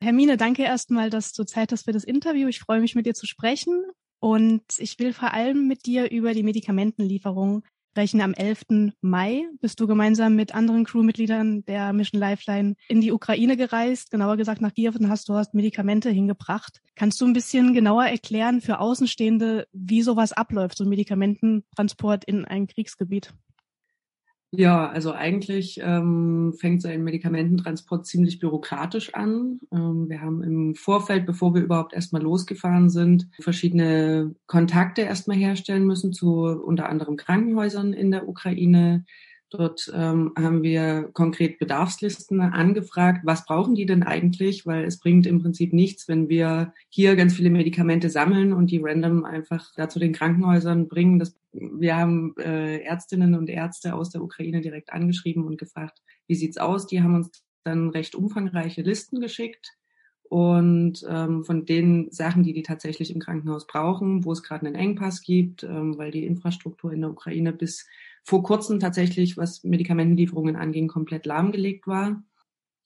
Hermine, danke erstmal, dass du Zeit hast für das Interview. Ich freue mich, mit dir zu sprechen. Und ich will vor allem mit dir über die Medikamentenlieferung sprechen. Am 11. Mai bist du gemeinsam mit anderen Crewmitgliedern der Mission Lifeline in die Ukraine gereist, genauer gesagt nach Kiew und hast dort Medikamente hingebracht. Kannst du ein bisschen genauer erklären für Außenstehende, wie sowas abläuft, so ein Medikamententransport in ein Kriegsgebiet? Ja, also eigentlich ähm, fängt so ein Medikamententransport ziemlich bürokratisch an. Ähm, wir haben im Vorfeld, bevor wir überhaupt erstmal losgefahren sind, verschiedene Kontakte erstmal herstellen müssen zu unter anderem Krankenhäusern in der Ukraine, Dort ähm, haben wir konkret Bedarfslisten angefragt. Was brauchen die denn eigentlich? Weil es bringt im Prinzip nichts, wenn wir hier ganz viele Medikamente sammeln und die random einfach da zu den Krankenhäusern bringen. Das, wir haben äh, Ärztinnen und Ärzte aus der Ukraine direkt angeschrieben und gefragt, wie sieht's aus? Die haben uns dann recht umfangreiche Listen geschickt und ähm, von den Sachen, die die tatsächlich im Krankenhaus brauchen, wo es gerade einen Engpass gibt, ähm, weil die Infrastruktur in der Ukraine bis vor kurzem tatsächlich, was Medikamentenlieferungen anging, komplett lahmgelegt war.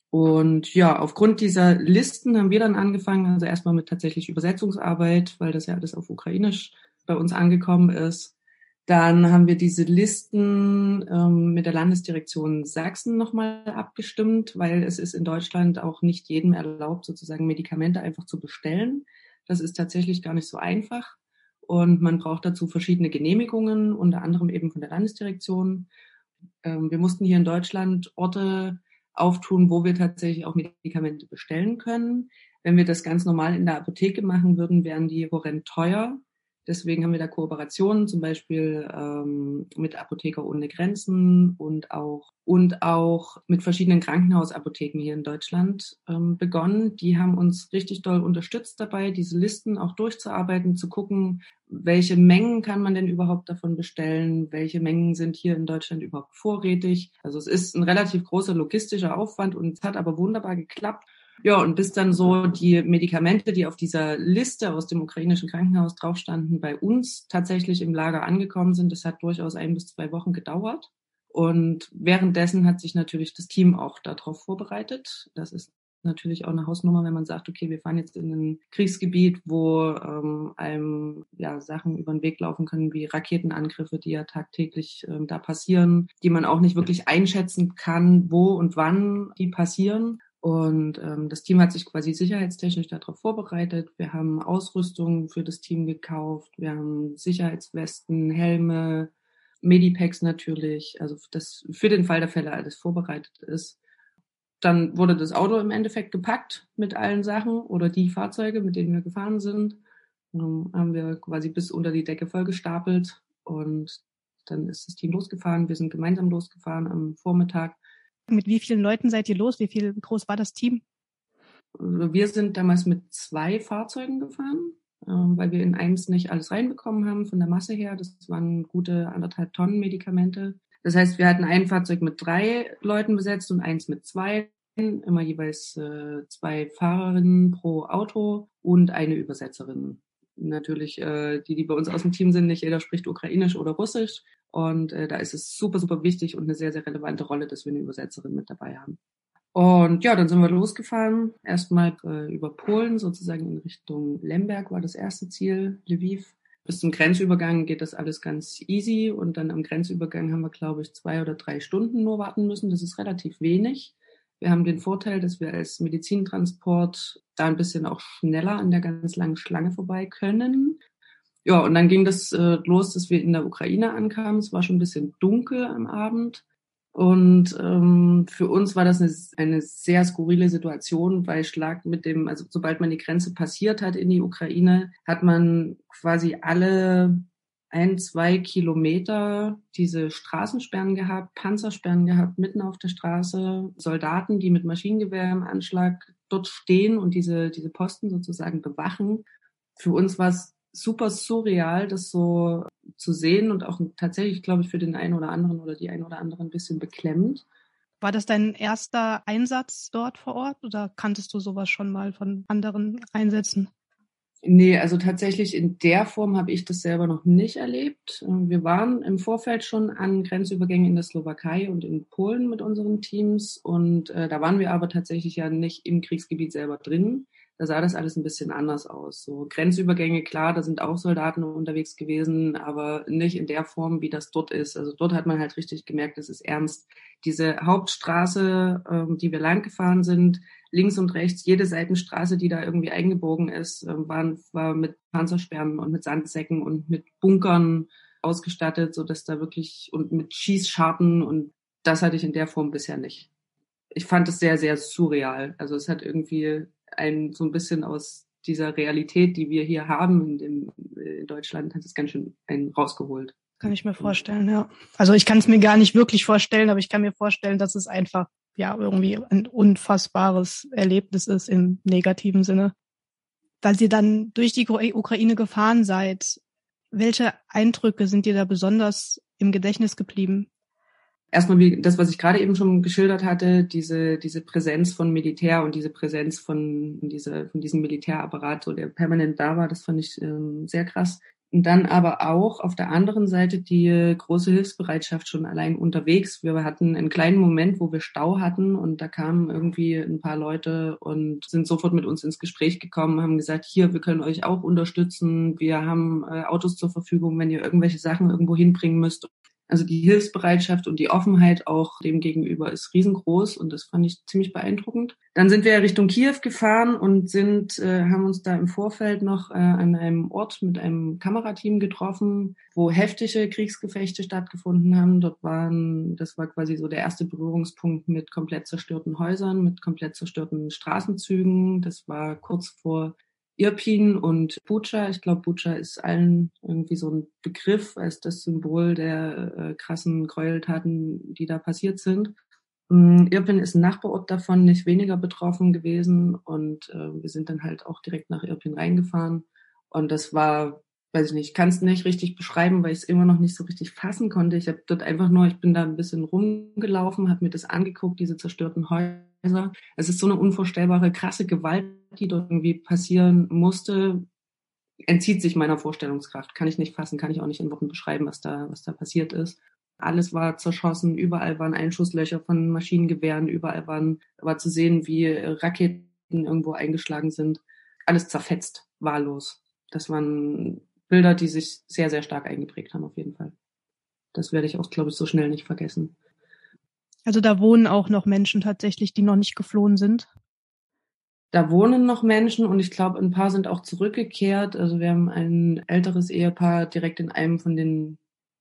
Und ja, aufgrund dieser Listen haben wir dann angefangen, also erstmal mit tatsächlich Übersetzungsarbeit, weil das ja alles auf Ukrainisch bei uns angekommen ist. Dann haben wir diese Listen ähm, mit der Landesdirektion Sachsen nochmal abgestimmt, weil es ist in Deutschland auch nicht jedem erlaubt, sozusagen Medikamente einfach zu bestellen. Das ist tatsächlich gar nicht so einfach. Und man braucht dazu verschiedene Genehmigungen, unter anderem eben von der Landesdirektion. Ähm, wir mussten hier in Deutschland Orte auftun, wo wir tatsächlich auch Medikamente bestellen können. Wenn wir das ganz normal in der Apotheke machen würden, wären die horrend teuer. Deswegen haben wir da Kooperationen, zum Beispiel ähm, mit Apotheker ohne Grenzen und auch und auch mit verschiedenen Krankenhausapotheken hier in Deutschland ähm, begonnen. Die haben uns richtig doll unterstützt dabei, diese Listen auch durchzuarbeiten, zu gucken, welche Mengen kann man denn überhaupt davon bestellen, welche Mengen sind hier in Deutschland überhaupt vorrätig. Also es ist ein relativ großer logistischer Aufwand und es hat aber wunderbar geklappt. Ja, und bis dann so die Medikamente, die auf dieser Liste aus dem ukrainischen Krankenhaus drauf standen, bei uns tatsächlich im Lager angekommen sind, das hat durchaus ein bis zwei Wochen gedauert. Und währenddessen hat sich natürlich das Team auch darauf vorbereitet. Das ist natürlich auch eine Hausnummer, wenn man sagt, okay, wir fahren jetzt in ein Kriegsgebiet, wo ähm, einem ja Sachen über den Weg laufen können, wie Raketenangriffe, die ja tagtäglich ähm, da passieren, die man auch nicht wirklich einschätzen kann, wo und wann die passieren. Und ähm, das Team hat sich quasi sicherheitstechnisch darauf vorbereitet. Wir haben Ausrüstung für das Team gekauft. Wir haben Sicherheitswesten, Helme, Medipacks natürlich. Also das für den Fall der Fälle alles vorbereitet ist. Dann wurde das Auto im Endeffekt gepackt mit allen Sachen oder die Fahrzeuge, mit denen wir gefahren sind. Ähm, haben wir quasi bis unter die Decke vollgestapelt und dann ist das Team losgefahren. Wir sind gemeinsam losgefahren am Vormittag mit wie vielen Leuten seid ihr los? Wie viel groß war das Team? Wir sind damals mit zwei Fahrzeugen gefahren, ähm, weil wir in eins nicht alles reinbekommen haben von der Masse her. Das waren gute anderthalb Tonnen Medikamente. Das heißt, wir hatten ein Fahrzeug mit drei Leuten besetzt und eins mit zwei. Immer jeweils äh, zwei Fahrerinnen pro Auto und eine Übersetzerin. Natürlich, äh, die, die bei uns aus dem Team sind, nicht jeder spricht Ukrainisch oder Russisch. Und äh, da ist es super, super wichtig und eine sehr, sehr relevante Rolle, dass wir eine Übersetzerin mit dabei haben. Und ja, dann sind wir losgefahren. Erstmal äh, über Polen, sozusagen in Richtung Lemberg war das erste Ziel, Lviv. Bis zum Grenzübergang geht das alles ganz easy und dann am Grenzübergang haben wir, glaube ich, zwei oder drei Stunden nur warten müssen. Das ist relativ wenig. Wir haben den Vorteil, dass wir als Medizintransport da ein bisschen auch schneller an der ganz langen Schlange vorbei können. Ja, und dann ging das äh, los, dass wir in der Ukraine ankamen. Es war schon ein bisschen dunkel am Abend. Und ähm, für uns war das eine, eine sehr skurrile Situation, weil Schlag mit dem, also sobald man die Grenze passiert hat in die Ukraine, hat man quasi alle ein, zwei Kilometer diese Straßensperren gehabt, Panzersperren gehabt, mitten auf der Straße, Soldaten, die mit Maschinengewehr im Anschlag dort stehen und diese, diese Posten sozusagen bewachen. Für uns war es super surreal, das so zu sehen und auch tatsächlich, glaube ich, für den einen oder anderen oder die einen oder andere ein bisschen beklemmend. War das dein erster Einsatz dort vor Ort oder kanntest du sowas schon mal von anderen Einsätzen? Nee, also tatsächlich in der Form habe ich das selber noch nicht erlebt. Wir waren im Vorfeld schon an Grenzübergängen in der Slowakei und in Polen mit unseren Teams und äh, da waren wir aber tatsächlich ja nicht im Kriegsgebiet selber drin. Da sah das alles ein bisschen anders aus. So Grenzübergänge, klar, da sind auch Soldaten unterwegs gewesen, aber nicht in der Form, wie das dort ist. Also dort hat man halt richtig gemerkt, es ist ernst. Diese Hauptstraße, ähm, die wir lang gefahren sind, links und rechts, jede Seitenstraße, die da irgendwie eingebogen ist, äh, waren, war mit Panzersperren und mit Sandsäcken und mit Bunkern ausgestattet, so dass da wirklich und mit Schießscharten und das hatte ich in der Form bisher nicht. Ich fand es sehr, sehr surreal. Also es hat irgendwie ein so ein bisschen aus dieser Realität, die wir hier haben in, dem, in Deutschland, hat es ganz schön einen rausgeholt. Kann ich mir vorstellen, ja. Also ich kann es mir gar nicht wirklich vorstellen, aber ich kann mir vorstellen, dass es einfach ja irgendwie ein unfassbares Erlebnis ist im negativen Sinne. Da Sie dann durch die Ukraine gefahren seid, welche Eindrücke sind dir da besonders im Gedächtnis geblieben? Erstmal wie das, was ich gerade eben schon geschildert hatte, diese, diese Präsenz von Militär und diese Präsenz von, diese, von diesem Militärapparat, so der permanent da war, das fand ich ähm, sehr krass. Und dann aber auch auf der anderen Seite die große Hilfsbereitschaft schon allein unterwegs. Wir hatten einen kleinen Moment, wo wir Stau hatten und da kamen irgendwie ein paar Leute und sind sofort mit uns ins Gespräch gekommen, haben gesagt, hier, wir können euch auch unterstützen. Wir haben äh, Autos zur Verfügung, wenn ihr irgendwelche Sachen irgendwo hinbringen müsst. Also die Hilfsbereitschaft und die Offenheit auch dem gegenüber ist riesengroß und das fand ich ziemlich beeindruckend. Dann sind wir Richtung Kiew gefahren und sind, äh, haben uns da im Vorfeld noch äh, an einem Ort mit einem Kamerateam getroffen, wo heftige Kriegsgefechte stattgefunden haben. Dort waren, das war quasi so der erste Berührungspunkt mit komplett zerstörten Häusern, mit komplett zerstörten Straßenzügen. Das war kurz vor Irpin und Bucha. Ich glaube, Bucha ist allen irgendwie so ein Begriff als das Symbol der äh, krassen Gräueltaten, die da passiert sind. Ähm, Irpin ist ein Nachbarort davon, nicht weniger betroffen gewesen und äh, wir sind dann halt auch direkt nach Irpin reingefahren und das war, weiß ich nicht, kann es nicht richtig beschreiben, weil ich es immer noch nicht so richtig fassen konnte. Ich habe dort einfach nur, ich bin da ein bisschen rumgelaufen, habe mir das angeguckt, diese zerstörten Häuser es ist so eine unvorstellbare, krasse Gewalt, die dort irgendwie passieren musste, entzieht sich meiner Vorstellungskraft. Kann ich nicht fassen, kann ich auch nicht in Worten beschreiben, was da, was da passiert ist. Alles war zerschossen, überall waren Einschusslöcher von Maschinengewehren, überall waren, war zu sehen, wie Raketen irgendwo eingeschlagen sind. Alles zerfetzt, wahllos. Das waren Bilder, die sich sehr, sehr stark eingeprägt haben, auf jeden Fall. Das werde ich auch, glaube ich, so schnell nicht vergessen. Also da wohnen auch noch Menschen tatsächlich, die noch nicht geflohen sind. Da wohnen noch Menschen und ich glaube, ein paar sind auch zurückgekehrt. Also wir haben ein älteres Ehepaar direkt in einem von den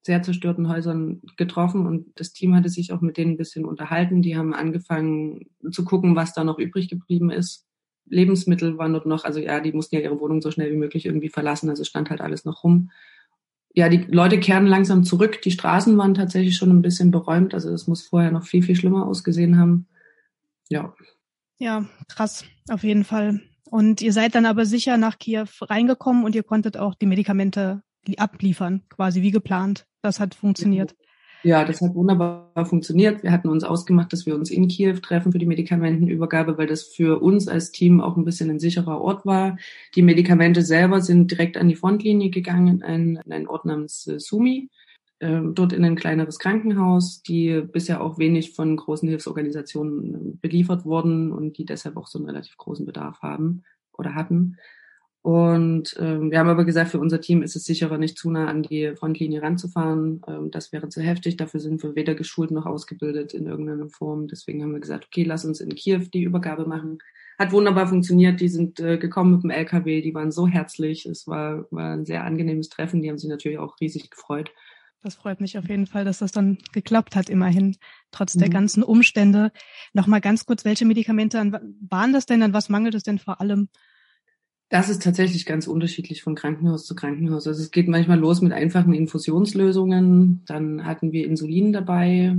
sehr zerstörten Häusern getroffen und das Team hatte sich auch mit denen ein bisschen unterhalten. Die haben angefangen zu gucken, was da noch übrig geblieben ist. Lebensmittel waren dort noch, also ja, die mussten ja ihre Wohnung so schnell wie möglich irgendwie verlassen, also stand halt alles noch rum ja, die Leute kehren langsam zurück. Die Straßen waren tatsächlich schon ein bisschen beräumt. Also es muss vorher noch viel, viel schlimmer ausgesehen haben. Ja. Ja, krass, auf jeden Fall. Und ihr seid dann aber sicher nach Kiew reingekommen und ihr konntet auch die Medikamente abliefern, quasi wie geplant. Das hat funktioniert. Ja, das hat wunderbar funktioniert. Wir hatten uns ausgemacht, dass wir uns in Kiew treffen für die Medikamentenübergabe, weil das für uns als Team auch ein bisschen ein sicherer Ort war. Die Medikamente selber sind direkt an die Frontlinie gegangen, in einen Ort namens äh, Sumi, ähm, dort in ein kleineres Krankenhaus, die bisher auch wenig von großen Hilfsorganisationen äh, beliefert wurden und die deshalb auch so einen relativ großen Bedarf haben oder hatten. Und ähm, wir haben aber gesagt, für unser Team ist es sicherer, nicht zu nah an die Frontlinie ranzufahren. Ähm, das wäre zu heftig. Dafür sind wir weder geschult noch ausgebildet in irgendeiner Form. Deswegen haben wir gesagt, okay, lass uns in Kiew die Übergabe machen. Hat wunderbar funktioniert. Die sind äh, gekommen mit dem LKW. Die waren so herzlich. Es war, war ein sehr angenehmes Treffen. Die haben sich natürlich auch riesig gefreut. Das freut mich auf jeden Fall, dass das dann geklappt hat, immerhin, trotz mhm. der ganzen Umstände. Nochmal ganz kurz, welche Medikamente waren das denn? An was mangelt es denn vor allem? Das ist tatsächlich ganz unterschiedlich von Krankenhaus zu Krankenhaus. Also es geht manchmal los mit einfachen Infusionslösungen. Dann hatten wir Insulin dabei.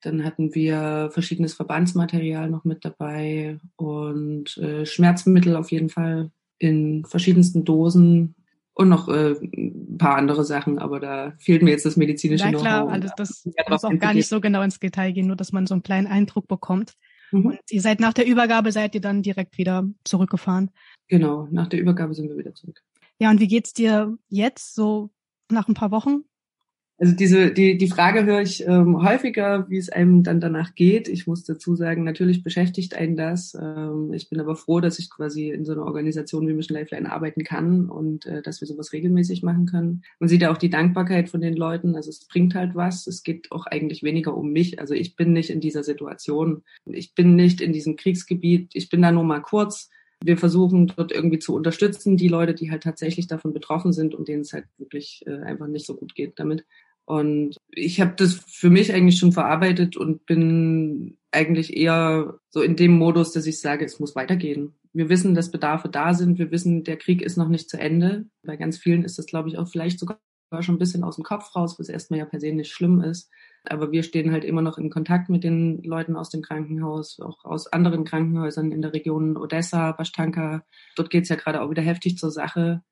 Dann hatten wir verschiedenes Verbandsmaterial noch mit dabei und äh, Schmerzmittel auf jeden Fall in verschiedensten Dosen und noch äh, ein paar andere Sachen, aber da fehlt mir jetzt das medizinische Know-how. Ja klar, alles das muss auch gar nicht so genau ins Detail gehen, nur dass man so einen kleinen Eindruck bekommt. Mhm. Und ihr seid nach der Übergabe, seid ihr dann direkt wieder zurückgefahren? Genau, nach der Übergabe sind wir wieder zurück. Ja, und wie geht's dir jetzt, so nach ein paar Wochen? Also diese, die, die Frage höre ich ähm, häufiger, wie es einem dann danach geht. Ich muss dazu sagen, natürlich beschäftigt einen das. Ähm, ich bin aber froh, dass ich quasi in so einer Organisation wie Mission Lifeline arbeiten kann und äh, dass wir sowas regelmäßig machen können. Man sieht ja auch die Dankbarkeit von den Leuten. Also es bringt halt was. Es geht auch eigentlich weniger um mich. Also ich bin nicht in dieser Situation. Ich bin nicht in diesem Kriegsgebiet. Ich bin da nur mal kurz wir versuchen dort irgendwie zu unterstützen, die Leute, die halt tatsächlich davon betroffen sind und denen es halt wirklich äh, einfach nicht so gut geht damit. Und ich habe das für mich eigentlich schon verarbeitet und bin eigentlich eher so in dem Modus, dass ich sage, es muss weitergehen. Wir wissen, dass Bedarfe da sind. Wir wissen, der Krieg ist noch nicht zu Ende. Bei ganz vielen ist das, glaube ich, auch vielleicht sogar schon ein bisschen aus dem Kopf raus, was erstmal ja per se nicht schlimm ist. Aber wir stehen halt immer noch in Kontakt mit den Leuten aus dem Krankenhaus, auch aus anderen Krankenhäusern in der Region Odessa, Bashtanka. Dort geht's ja gerade auch wieder heftig zur Sache.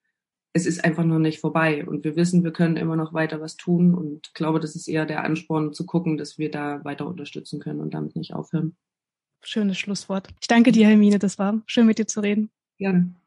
Es ist einfach noch nicht vorbei und wir wissen, wir können immer noch weiter was tun und glaube, das ist eher der Ansporn zu gucken, dass wir da weiter unterstützen können und damit nicht aufhören. Schönes Schlusswort. Ich danke dir, Hermine. Das war schön mit dir zu reden. Gerne.